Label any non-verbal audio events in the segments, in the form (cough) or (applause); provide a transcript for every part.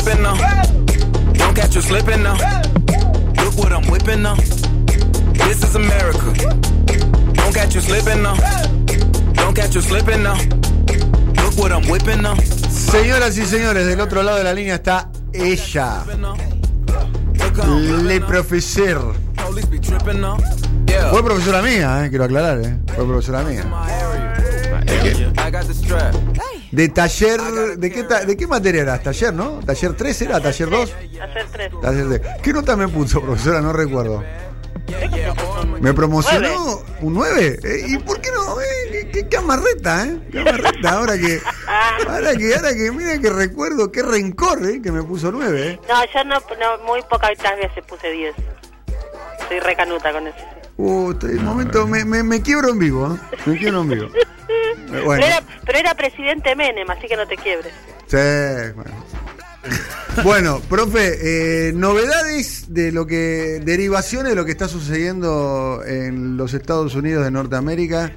slipping now. Don't catch you slipping now. Look what I'm whipping now. This is America. Don't catch you slipping now. Don't catch you slipping now. Look what I'm whipping now. Señoras y señores, del otro lado de la línea está ella, Le Profesor. Fue profesora mía, eh, quiero aclarar, eh. Fue profesora mía. De taller, ¿de qué, ta- ¿de qué materia era? ¿Taller, no? ¿Taller 3 era? ¿Taller 2? Hacer tres. Taller 3. ¿Qué nota me puso, profesora? No recuerdo. ¿Me promocionó un 9? ¿Y por qué no? Eh, ¿Qué, qué, qué amarreta, ¿eh? Qué amarreta. Ahora que, (laughs) ahora que, ahora que, mira que recuerdo, qué rencor, ¿eh? Que me puso 9, ¿eh? No, yo no, no muy pocas veces puse 10. Soy recanuta con eso. Uh, un momento, me, me, me quiebro en vivo, ¿eh? Me quiebro en vivo. Pero, Bueno, era, pero era presidente Menem, así que no te quiebres. sí, bueno. Bueno, profe, eh, novedades de lo que, derivaciones de lo que está sucediendo en los Estados Unidos de Norteamérica.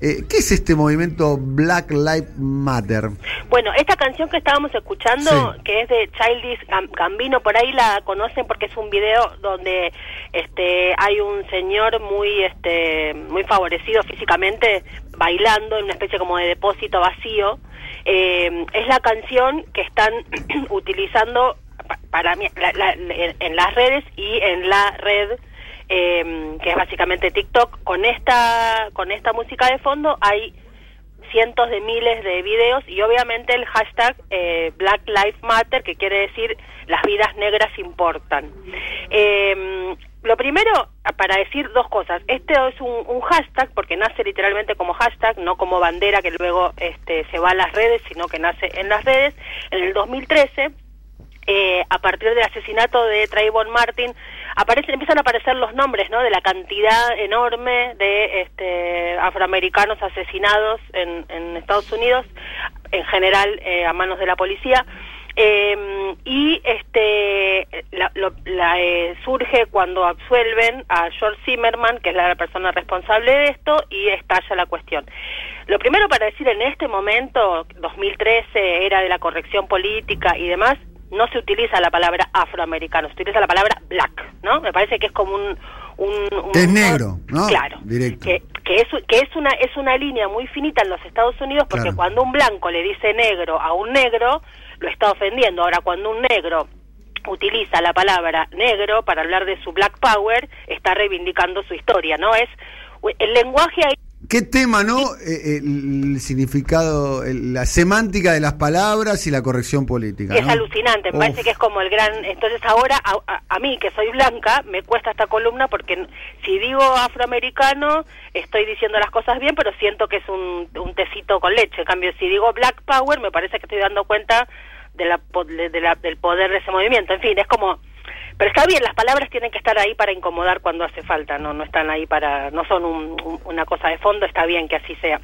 Eh, ¿Qué es este movimiento Black Lives Matter? Bueno, esta canción que estábamos escuchando, Sí. que es de Childish Gam- Gambino, por ahí la conocen porque es un video donde este hay un señor muy este muy favorecido físicamente bailando en una especie como de depósito vacío. Eh, es la canción que están (clears throat) utilizando pa- para la- la- en las redes y en la red eh, que es básicamente TikTok. Con esta con esta música de fondo hay cientos de miles de videos y obviamente el hashtag eh, Black Lives Matter, que quiere decir las vidas negras importan. Eh, lo primero, para decir dos cosas, este es un, hashtag porque nace literalmente como hashtag, no como bandera que luego este, se va a las redes, sino que nace en las redes. En el 2013 eh, a partir del asesinato de Trayvon Martin, aparecen, empiezan a aparecer los nombres, ¿no? De la cantidad enorme de este, afroamericanos asesinados en, en Estados Unidos, en general eh, a manos de la policía. Eh, y este la, lo- la, eh, surge cuando absuelven a George Zimmerman, que es la persona responsable de esto, y estalla la cuestión. Lo primero para decir en este momento, 2013, era de la corrección política y demás, no se utiliza la palabra afroamericano, se utiliza la palabra black, ¿no? Me parece que es como un... un, es negro, ¿no? Claro. Directo. Que, que es, que es una es una línea muy finita en los Estados Unidos porque Claro. cuando un blanco le dice negro a un negro, lo está ofendiendo. Ahora, cuando un negro utiliza la palabra negro para hablar de su black power, está reivindicando su historia, ¿no? Es el lenguaje ahí ¿Qué tema, no? Eh, el significado, el- la semántica de las palabras y la corrección política. Es ¿no? alucinante, me Uf. parece que es como el gran... Entonces ahora, a, a- a mí que soy blanca, me cuesta esta columna porque si digo afroamericano, estoy diciendo las cosas bien, pero siento que es un, un tecito con leche. En cambio, si digo black power, me parece que estoy dando cuenta de la, de la- del poder de ese movimiento. En fin, es como... Pero está bien, las palabras tienen que estar ahí para incomodar cuando hace falta, no no están ahí para... no son un- un- una cosa de fondo, está bien que así sea.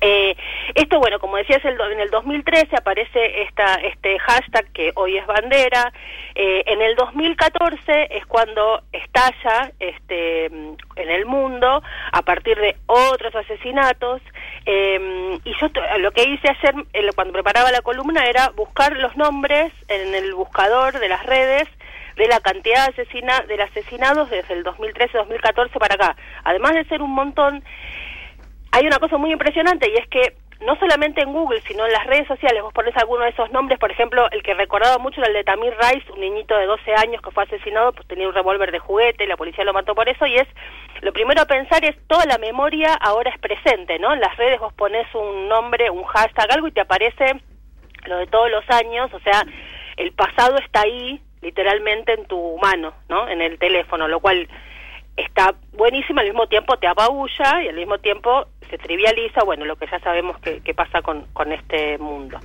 Eh, esto, bueno, como decías, el, en el 2013 aparece esta, este hashtag que hoy es bandera. Eh, en el 2014 es cuando estalla este, en el mundo a partir de otros asesinatos. Eh, y yo lo que hice ayer, eh, cuando preparaba la columna, era buscar los nombres en el buscador de las redes de la cantidad de, asesina, de asesinados desde el 2013-2014 para acá. Además de ser un montón, hay una cosa muy impresionante y es que no solamente en Google, sino en las redes sociales, vos pones alguno de esos nombres, por ejemplo, el que recordaba mucho era el de Tamir Rice, un niñito de 12 años que fue asesinado, pues tenía un revólver de juguete, la policía lo mató por eso, y es, lo primero a pensar es, toda la memoria ahora es presente, ¿no? En las redes vos pones un nombre, un hashtag, algo y te aparece lo de todos los años, o sea, el pasado está ahí, literalmente en tu mano, ¿no? En el teléfono, lo cual está buenísimo, al mismo tiempo te apabulla y al mismo tiempo se trivializa, bueno, lo que ya sabemos que, que pasa con, con este mundo.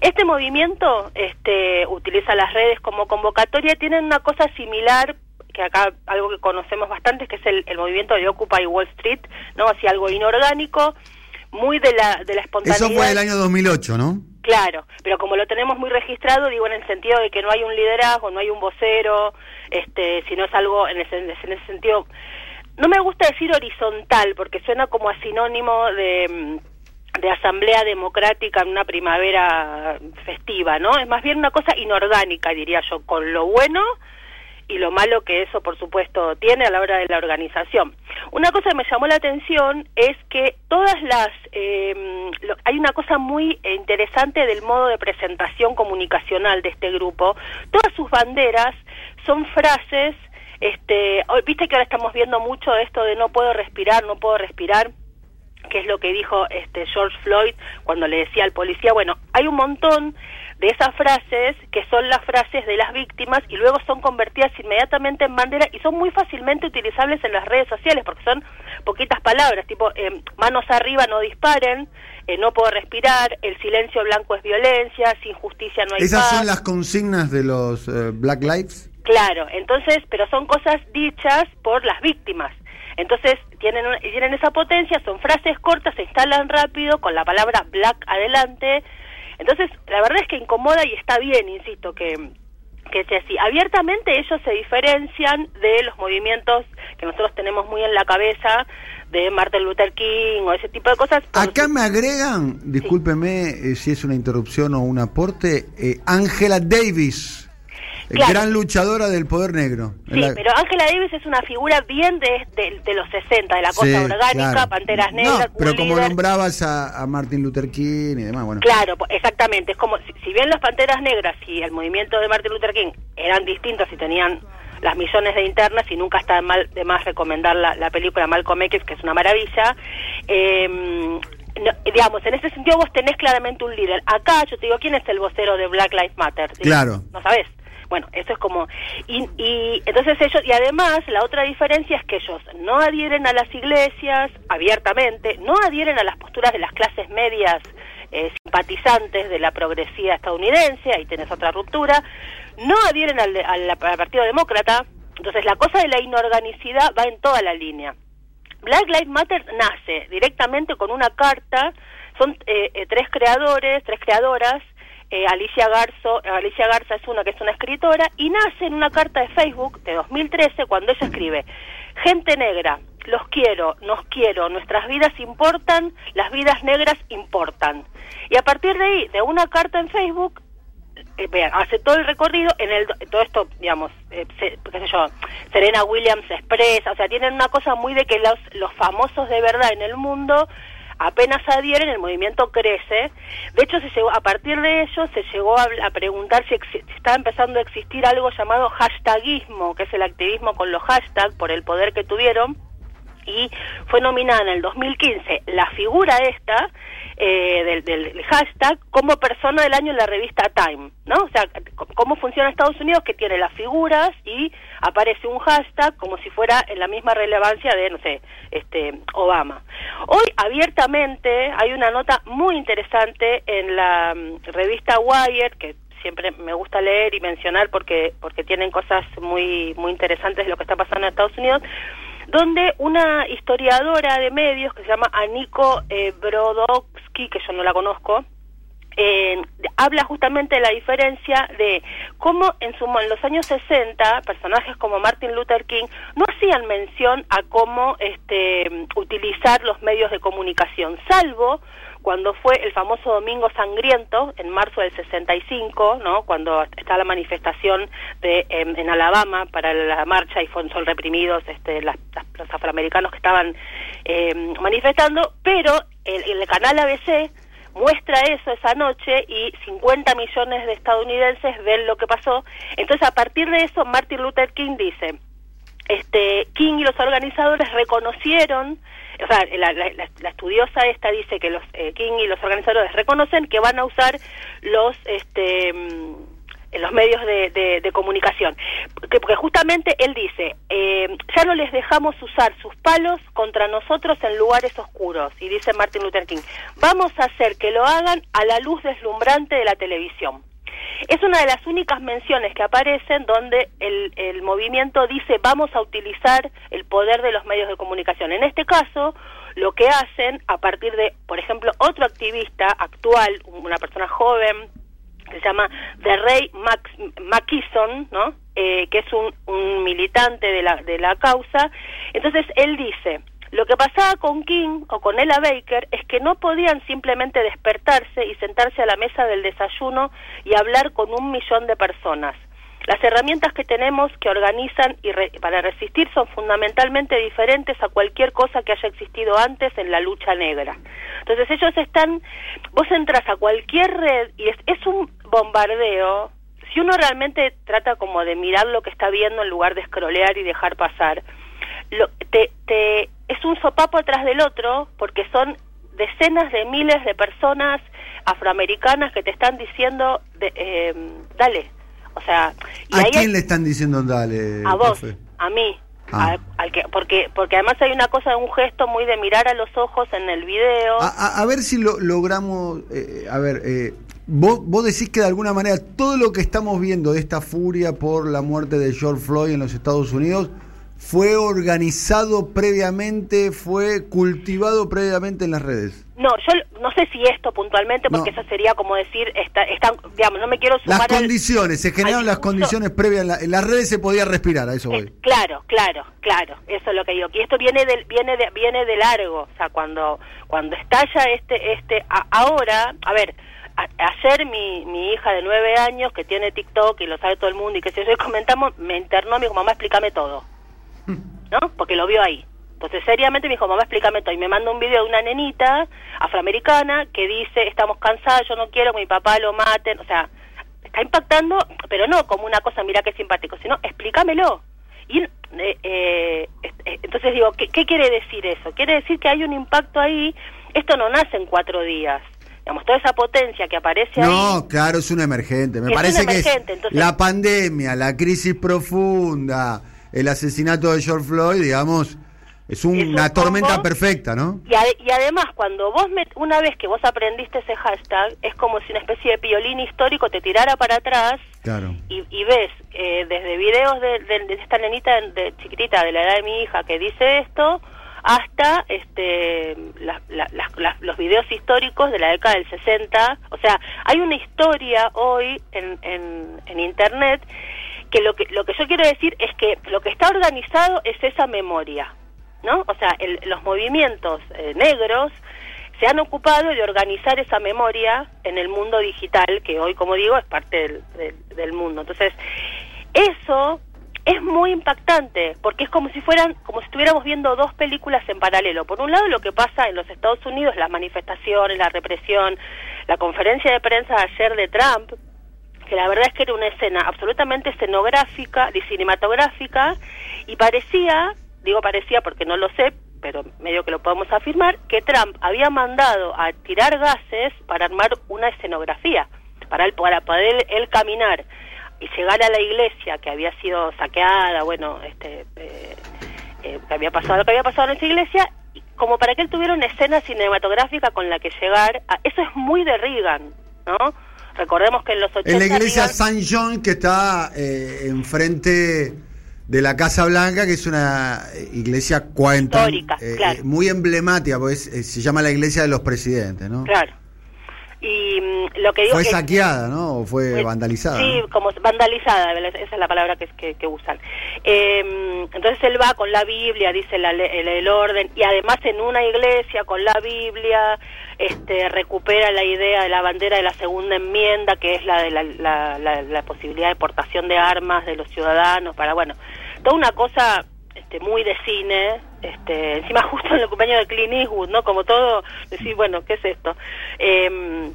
Este movimiento este, utiliza las redes como convocatoria, tienen una cosa similar que acá algo que conocemos bastante, que es el, el movimiento de Occupy Wall Street, ¿no? Así algo inorgánico, muy de la, de la espontaneidad. Eso fue el año 2008, ¿no? Claro, pero como lo tenemos muy registrado, digo en el sentido de que no hay un liderazgo, no hay un vocero, este, sino es algo en ese, en ese sentido. No me gusta decir horizontal porque suena como a sinónimo de, mm, de asamblea democrática en una primavera festiva, ¿no? Es más bien una cosa inorgánica, diría yo, con lo bueno y lo malo que eso, por supuesto, tiene a la hora de la organización. Una cosa que me llamó la atención es que todas las... Eh, hay una cosa muy interesante del modo de presentación comunicacional de este grupo. Todas sus banderas son frases... Este, viste que ahora estamos viendo mucho esto de no puedo respirar, no puedo respirar que es lo que dijo este George Floyd cuando le decía al policía, bueno, hay un montón de esas frases que son las frases de las víctimas y luego son convertidas inmediatamente en bandera y son muy fácilmente utilizables en las redes sociales porque son poquitas palabras, tipo eh, manos arriba no disparen, eh, no puedo respirar, el silencio blanco es violencia, sin justicia no hay ¿Esas son las consignas de los eh, Black Lives? Claro, entonces, pero son cosas dichas por las víctimas. Entonces tienen, tienen esa potencia, son frases cortas, se instalan rápido con la palabra black adelante. Entonces, la verdad es que incomoda y está bien, insisto, que, que sea así. Abiertamente ellos se diferencian de los movimientos que nosotros tenemos muy en la cabeza de Martin Luther King o ese tipo de cosas. Acá me agregan, discúlpeme eh, si es una interrupción o un aporte, eh, Angela Davis gran luchadora del poder negro. Sí, pero Angela Davis es una figura bien de, de, los 60, de la cosa orgánica, Panteras Negras. pero como nombrabas a, Martin Luther King y demás, bueno. Claro, exactamente. Es como, si, bien las Panteras Negras y el movimiento de Martin Luther King eran distintos y tenían las millones de internas y nunca está de, mal, de más recomendar la, película Malcolm X, que es una maravilla. Eh, digamos, en ese sentido vos tenés claramente un líder. Acá yo te digo, ¿quién es el vocero de Black Lives Matter? Claro. No sabes. Bueno, eso es como... Y, y entonces ellos, y además la otra diferencia es que ellos no adhieren a las iglesias abiertamente, no adhieren a las posturas de las clases medias eh, simpatizantes de la progresía estadounidense, ahí tenés otra ruptura, no adhieren al, al, Partido Demócrata, entonces la cosa de la inorganicidad va en toda la línea. Black Lives Matter nace directamente con una carta, son eh, eh, tres creadores, tres creadoras, eh, Alicia, Garzo, Alicia Garza es una que es una escritora y nace en una carta de Facebook de 2013 cuando ella escribe, gente negra, los quiero, nos quiero, nuestras vidas importan, las vidas negras importan. Y a partir de ahí, de una carta en Facebook, eh, hace todo el recorrido, en el todo esto, digamos, eh, qué sé yo, Serena Williams expresa, o sea, tienen una cosa muy de que los, los famosos de verdad en el mundo apenas adhieren, el movimiento crece. De hecho, se a partir de ello se llegó a, preguntar si, estaba empezando a existir algo llamado hashtagismo, que es el activismo con los hashtags por el poder que tuvieron. Y fue nominada en el 2015 la figura esta eh, del, hashtag como persona del año en la revista Time, ¿no? O sea, cómo funciona Estados Unidos que tiene las figuras y aparece un hashtag como si fuera en la misma relevancia de, no sé, este Obama. Hoy abiertamente hay una nota muy interesante en la mm, revista Wired que siempre me gusta leer y mencionar porque porque tienen cosas muy muy interesantes de lo que está pasando en Estados Unidos donde una historiadora de medios que se llama Aniko eh, Brodowski, que yo no la conozco, eh, habla justamente de la diferencia de cómo en, su, en los años 60 personajes como Martin Luther King no hacían mención a cómo este, utilizar los medios de comunicación, salvo cuando fue el famoso Domingo Sangriento, en marzo del 65, ¿no? cuando está la manifestación de, em, en Alabama para la marcha y fueron son reprimidos este, los afroamericanos que estaban em, manifestando, pero el, el canal ABC muestra eso esa noche y 50 millones de estadounidenses ven lo que pasó. Entonces, a partir de eso, Martin Luther King dice, este, King y los organizadores reconocieron o sea, la, estudiosa esta dice que los eh, King y los organizadores reconocen que van a usar los este mm, los medios de, comunicación. Porque, porque, justamente él dice, eh, ya no les dejamos usar sus palos contra nosotros en lugares oscuros. Y dice Martin Luther King, vamos a hacer que lo hagan a la luz deslumbrante de la televisión. Es una de las únicas menciones que aparecen donde el, el movimiento dice vamos a utilizar el poder de los medios de comunicación. En este caso, lo que hacen a partir de, por ejemplo, otro activista actual, una persona joven, que se llama The Ray Max, ¿no? Eh, que es un, un militante de la, de la causa. Entonces, él dice, Lo que pasaba con King o con Ella Baker es que no podían simplemente despertarse y sentarse a la mesa del desayuno y hablar con un millón de personas. Las herramientas que tenemos que organizan y para resistir son fundamentalmente diferentes a cualquier cosa que haya existido antes en la lucha negra. Entonces ellos están, vos entras a cualquier red y es, es un bombardeo. Si uno realmente trata como de mirar lo que está viendo en lugar de scrollear y dejar pasar, lo, te, te, es un sopapo atrás del otro porque son decenas de miles de personas afroamericanas que te están diciendo, de, eh, dale, o sea, ¿a quién le están diciendo dale? A vos, a mí. Ah. al que, porque porque además hay una cosa, un gesto muy de mirar a los ojos en el video. A, ver si lo logramos, eh, a ver, eh, vos, vos decís que de alguna manera todo lo que estamos viendo de esta furia por la muerte de George Floyd en los Estados Unidos fue organizado previamente, fue cultivado previamente en las redes. No, yo no sé si esto puntualmente, porque eso sería como decir, está, están, digamos, no me quiero sumar Las condiciones, se generaron las condiciones previas, en, las redes se podía respirar, a eso voy. claro, claro, claro, eso es lo que digo. Y esto viene de, viene de, viene de largo, o sea, cuando, cuando estalla este, este, ahora, a ver, ayer mi, mi hija de nueve años, que tiene TikTok y lo sabe todo el mundo y que si yo comentamos, me internó, me dijo, mamá, explícame todo. ¿No? Porque lo vio ahí. Entonces, seriamente me dijo, mamá, explícame todo. Y me manda un video de una nenita afroamericana que dice, estamos cansados, yo no quiero que mi papá lo maten. O sea, está impactando, pero no como una cosa, mira qué simpático, sino explícamelo. Y eh, eh, entonces digo, ¿qué, ¿qué quiere decir eso? Quiere decir que hay un impacto ahí, esto no nace en cuatro días digamos, toda esa potencia que aparece ahí. No, claro, es un emergente. Me parece que es la pandemia, la crisis profunda, el asesinato de George Floyd, digamos, es, una tormenta perfecta, ¿no? Y, además, cuando vos, una vez que vos aprendiste ese hashtag, es como si una especie de piolín histórico te tirara para atrás claro. y, ves eh, desde videos de, esta nenita de, chiquitita de la edad de mi hija que dice esto, hasta este los videos históricos de la década del 60. O sea, hay una historia hoy en, en, en Internet que lo que lo que yo quiero decir es que lo que está organizado es esa memoria, ¿no? O sea, los movimientos eh, negros se han ocupado de organizar esa memoria en el mundo digital, que hoy, como digo, es parte del, del, mundo. Entonces, eso es muy impactante, porque es como si fueran, como si estuviéramos viendo dos películas en paralelo. Por un lado, lo que pasa en los Estados Unidos, las manifestaciones, la represión, la conferencia de prensa ayer de Trump, que la verdad es que era una escena absolutamente escenográfica, y cinematográfica, y parecía, digo parecía porque no lo sé, pero medio que lo podemos afirmar, que Trump había mandado a tirar gases para armar una escenografía, para, él, para poder él caminar y llegar a la iglesia que había sido saqueada, bueno, este, eh, eh, que había pasado lo que había pasado en esa iglesia, como para que él tuviera una escena cinematográfica con la que llegar, a, eso es muy de Reagan, ¿no? Recordemos que en los 80... En la iglesia San John, que está eh, enfrente de la Casa Blanca, que es una iglesia cuenta, Histórica, eh, claro. muy emblemática, pues se llama la iglesia de los presidentes, ¿no? Claro. Y mm, lo que digo fue saqueada, ¿no? ¿O fue vandalizada? Sí, como vandalizada, esa es la palabra que, que, que usan. Eh, entonces él va con la Biblia, dice el, el, orden, y además en una iglesia con la Biblia, este, recupera la idea de la bandera de la segunda enmienda, que es la de la, la, posibilidad de portación de armas de los ciudadanos, para, bueno, toda una cosa este, muy de cine, este, encima justo en el cumpleaños de Clint Eastwood, ¿no? Como todo, decir, bueno, ¿qué es esto? Eh,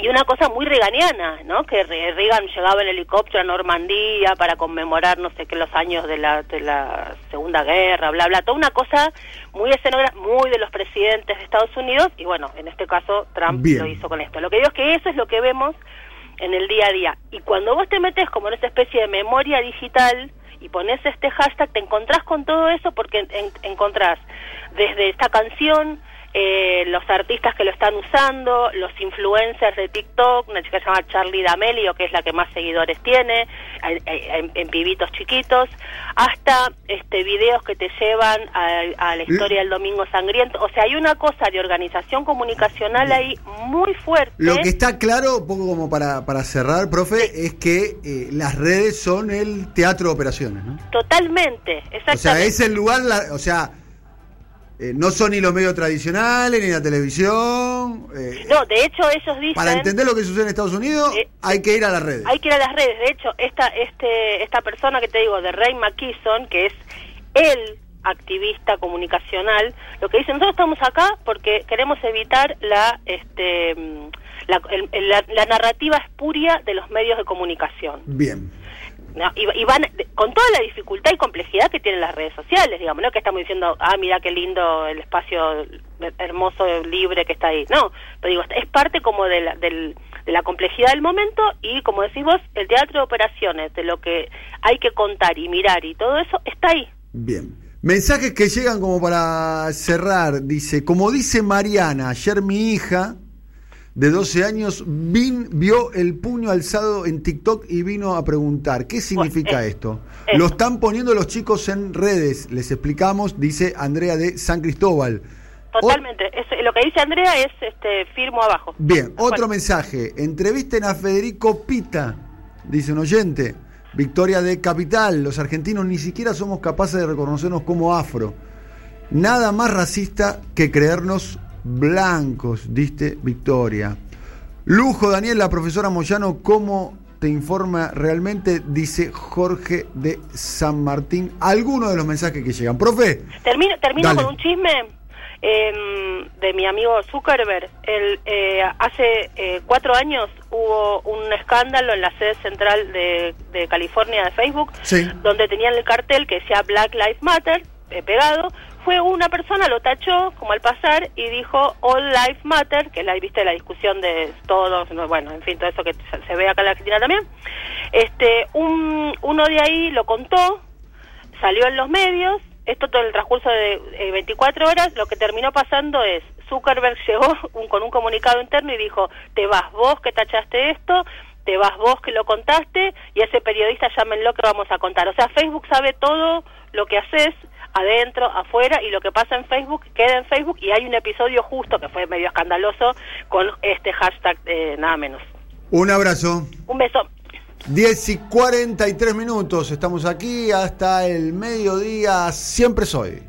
y una cosa muy reganiana, ¿no? Que Reagan llegaba en helicóptero a Normandía para conmemorar no sé qué los años de la, de la Segunda Guerra, bla, bla, toda una cosa muy escenográfica, muy de los presidentes de Estados Unidos y bueno, en este caso Trump lo hizo con esto. Lo que digo es que eso es lo que vemos en el día a día. Y cuando vos te metes como en esa especie de memoria digital y pones este hashtag, te encontrás con todo eso porque encontrás desde esta canción eh, los artistas que lo están usando, los influencers de TikTok, una chica que se llama Charlie D'Amelio, que es la que más seguidores tiene, en, pibitos chiquitos, hasta este videos que te llevan a, la historia del Domingo Sangriento. O sea, hay una cosa de organización comunicacional ahí muy fuerte. Lo que está claro, un poco como para, para cerrar, profe, es que eh, las redes son el teatro de operaciones, ¿no? Totalmente, exactamente. O sea, es el lugar, o sea eh, no son ni los medios tradicionales, ni la televisión. eh, No, de hecho ellos dicen... para entender lo que sucede en Estados Unidos, Eh, hay que ir a las redes. Hay que ir a las redes. De hecho, esta, este, esta persona que te digo, de Ray McKesson, que es el activista comunicacional, lo que dice, nosotros estamos acá porque queremos evitar la, este, la, el- la- la narrativa espuria de los medios de comunicación. Bien. ¿No? Y, y van con toda la dificultad y complejidad que tienen las redes sociales, digamos, no que estamos diciendo, ah, mira qué lindo el espacio hermoso, libre que está ahí. No, pero digo, es parte como de la, del- de la complejidad del momento y, como decís vos, el teatro de operaciones, de lo que hay que contar y mirar y todo eso, está ahí. Bien. Mensajes que llegan como para cerrar. Dice, como dice Mariana, ayer mi hija de 12 años vin- vio el puño alzado en TikTok y vino a preguntar, ¿qué significa eh, esto? eso. Lo están poniendo los chicos en redes, les explicamos, dice Andrea de San Cristóbal. O- Totalmente. Es- lo que dice Andrea es este firmo abajo. Bien, otro mensaje. Entrevisten a Federico Pita, dice un oyente. Victoria de Capital. Los argentinos ni siquiera somos capaces de reconocernos como afro. Nada más racista que creernos blancos, diste Victoria. Lujo, Daniel, la profesora Moyano, ¿cómo te informa realmente? Dice Jorge de San Martín. Algunos de los mensajes que llegan. Profe, Termino, termino Dale. con un chisme em, de mi amigo Zuckerberg. El, eh, hace eh, cuatro años hubo un escándalo en la sede central de, de California de Facebook, Sí. donde tenían el cartel que decía Black Lives Matter eh, pegado. Fue una persona, lo tachó como al pasar y dijo All Lives Matter, que la, viste, la discusión de todos, no, bueno, en fin, todo eso que se ve acá en la Argentina también. Este, un, uno de ahí lo contó, salió en los medios, esto todo el transcurso de eh, 24 horas, lo que terminó pasando es, Zuckerberg (laughs) llegó un- con un comunicado interno y dijo, te vas vos que tachaste esto, te vas vos que lo contaste, y ese periodista llámenlo que vamos a contar. O sea, Facebook sabe todo lo que haces adentro, afuera, y lo que pasa en Facebook queda en Facebook, y hay un episodio justo que fue medio escandaloso con este hashtag, eh, nada menos. un abrazo. Un beso. 10 y 43 minutos, estamos aquí hasta el mediodía, siempre soy.